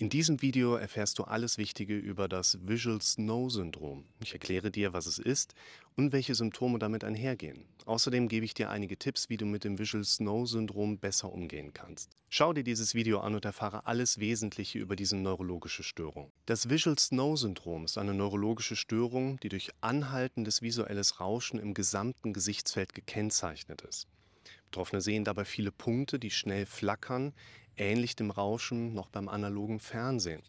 In diesem Video erfährst du alles Wichtige über das Visual Snow Syndrom. Ich erkläre dir, was es ist und welche Symptome damit einhergehen. Außerdem gebe ich dir einige Tipps, wie du mit dem Visual Snow Syndrom besser umgehen kannst. Schau dir dieses Video an und erfahre alles Wesentliche über diese neurologische Störung. Das Visual Snow Syndrom ist eine neurologische Störung, die durch anhaltendes visuelles Rauschen im gesamten Gesichtsfeld gekennzeichnet ist. Betroffene sehen dabei viele Punkte, die schnell flackern, ähnlich dem Rauschen noch beim analogen Fernsehen.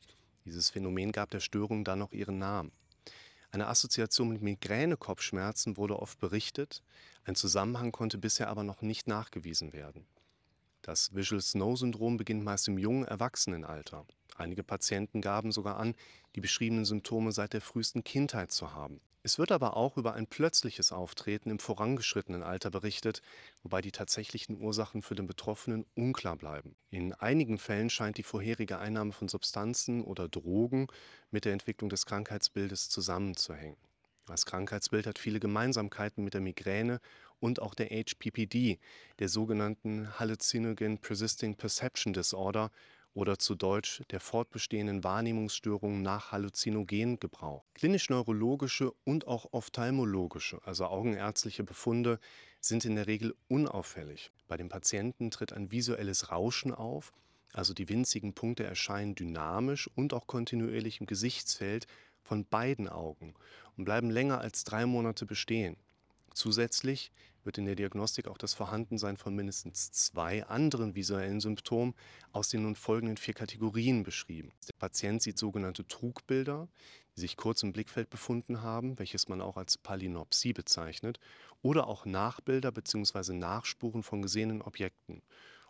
Dieses Phänomen gab der Störung dann noch ihren Namen. Eine Assoziation mit Migräne-Kopfschmerzen wurde oft berichtet, ein Zusammenhang konnte bisher aber noch nicht nachgewiesen werden. Das Visual Snow Syndrom beginnt meist im jungen Erwachsenenalter. Einige Patienten gaben sogar an, die beschriebenen Symptome seit der frühesten Kindheit zu haben. Es wird aber auch über ein plötzliches Auftreten im vorangeschrittenen Alter berichtet, wobei die tatsächlichen Ursachen für den Betroffenen unklar bleiben. In einigen Fällen scheint die vorherige Einnahme von Substanzen oder Drogen mit der Entwicklung des Krankheitsbildes zusammenzuhängen. Das Krankheitsbild hat viele Gemeinsamkeiten mit der Migräne und auch der HPPD, der sogenannten Hallucinogen Persisting Perception Disorder oder zu Deutsch der fortbestehenden Wahrnehmungsstörungen nach Halluzinogengebrauch. Klinisch-neurologische und auch ophthalmologische, also augenärztliche Befunde sind in der Regel unauffällig. Bei den Patienten tritt ein visuelles Rauschen auf, also die winzigen Punkte erscheinen dynamisch und auch kontinuierlich im Gesichtsfeld von beiden Augen und bleiben länger als drei Monate bestehen. Zusätzlich wird in der Diagnostik auch das Vorhandensein von mindestens zwei anderen visuellen Symptomen aus den nun folgenden vier Kategorien beschrieben. Der Patient sieht sogenannte Trugbilder, die sich kurz im Blickfeld befunden haben, welches man auch als Palinopsie bezeichnet, oder auch Nachbilder bzw. Nachspuren von gesehenen Objekten.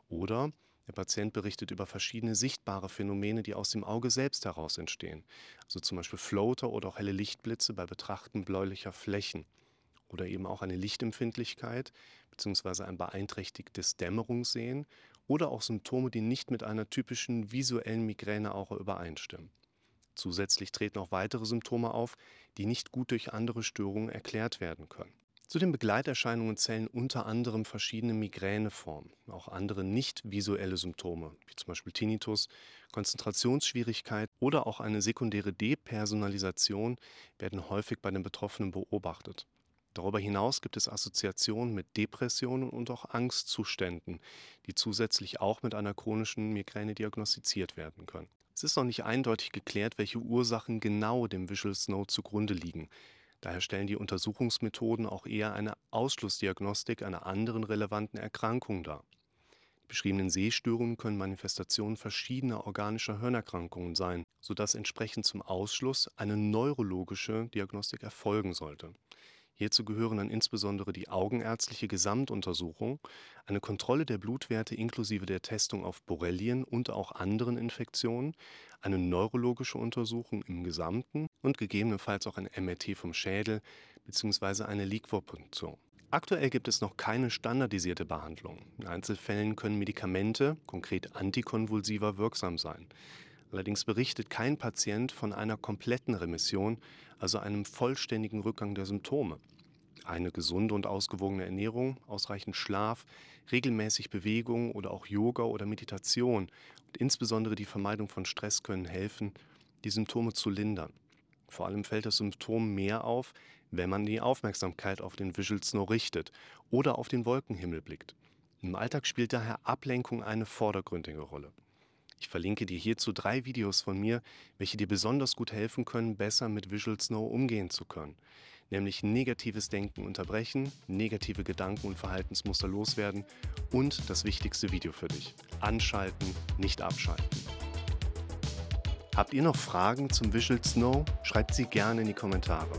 Oder der Patient berichtet über verschiedene sichtbare Phänomene, die aus dem Auge selbst heraus entstehen, also zum Beispiel Floater oder auch helle Lichtblitze bei Betrachten bläulicher Flächen oder eben auch eine Lichtempfindlichkeit bzw. ein beeinträchtigtes Dämmerungssehen oder auch Symptome, die nicht mit einer typischen visuellen Migräneaura übereinstimmen. Zusätzlich treten auch weitere Symptome auf, die nicht gut durch andere Störungen erklärt werden können. Zu den Begleiterscheinungen zählen unter anderem verschiedene Migräneformen, auch andere nicht visuelle Symptome, wie zum Beispiel Tinnitus, Konzentrationsschwierigkeit oder auch eine sekundäre Depersonalisation werden häufig bei den Betroffenen beobachtet. Darüber hinaus gibt es Assoziationen mit Depressionen und auch Angstzuständen, die zusätzlich auch mit einer chronischen Migräne diagnostiziert werden können. Es ist noch nicht eindeutig geklärt, welche Ursachen genau dem Visual Snow zugrunde liegen. Daher stellen die Untersuchungsmethoden auch eher eine Ausschlussdiagnostik einer anderen relevanten Erkrankung dar. Die beschriebenen Sehstörungen können Manifestationen verschiedener organischer Hirnerkrankungen sein, sodass entsprechend zum Ausschluss eine neurologische Diagnostik erfolgen sollte. Hierzu gehören dann insbesondere die augenärztliche Gesamtuntersuchung, eine Kontrolle der Blutwerte inklusive der Testung auf Borrelien und auch anderen Infektionen, eine neurologische Untersuchung im Gesamten und gegebenenfalls auch ein MRT vom Schädel bzw. eine Liquorpunktion. Aktuell gibt es noch keine standardisierte Behandlung. In Einzelfällen können Medikamente, konkret Antikonvulsiva, wirksam sein. Allerdings berichtet kein Patient von einer kompletten Remission, also einem vollständigen Rückgang der Symptome. Eine gesunde und ausgewogene Ernährung, ausreichend Schlaf, regelmäßig Bewegung oder auch Yoga oder Meditation und insbesondere die Vermeidung von Stress können helfen, die Symptome zu lindern. Vor allem fällt das Symptom mehr auf, wenn man die Aufmerksamkeit auf den Visual Snow richtet oder auf den Wolkenhimmel blickt. Im Alltag spielt daher Ablenkung eine vordergründige Rolle. Ich verlinke dir hierzu drei Videos von mir, welche dir besonders gut helfen können, besser mit Visual Snow umgehen zu können. Nämlich negatives Denken unterbrechen, negative Gedanken und Verhaltensmuster loswerden und das wichtigste Video für dich. Anschalten, nicht abschalten. Habt ihr noch Fragen zum Visual Snow? Schreibt sie gerne in die Kommentare.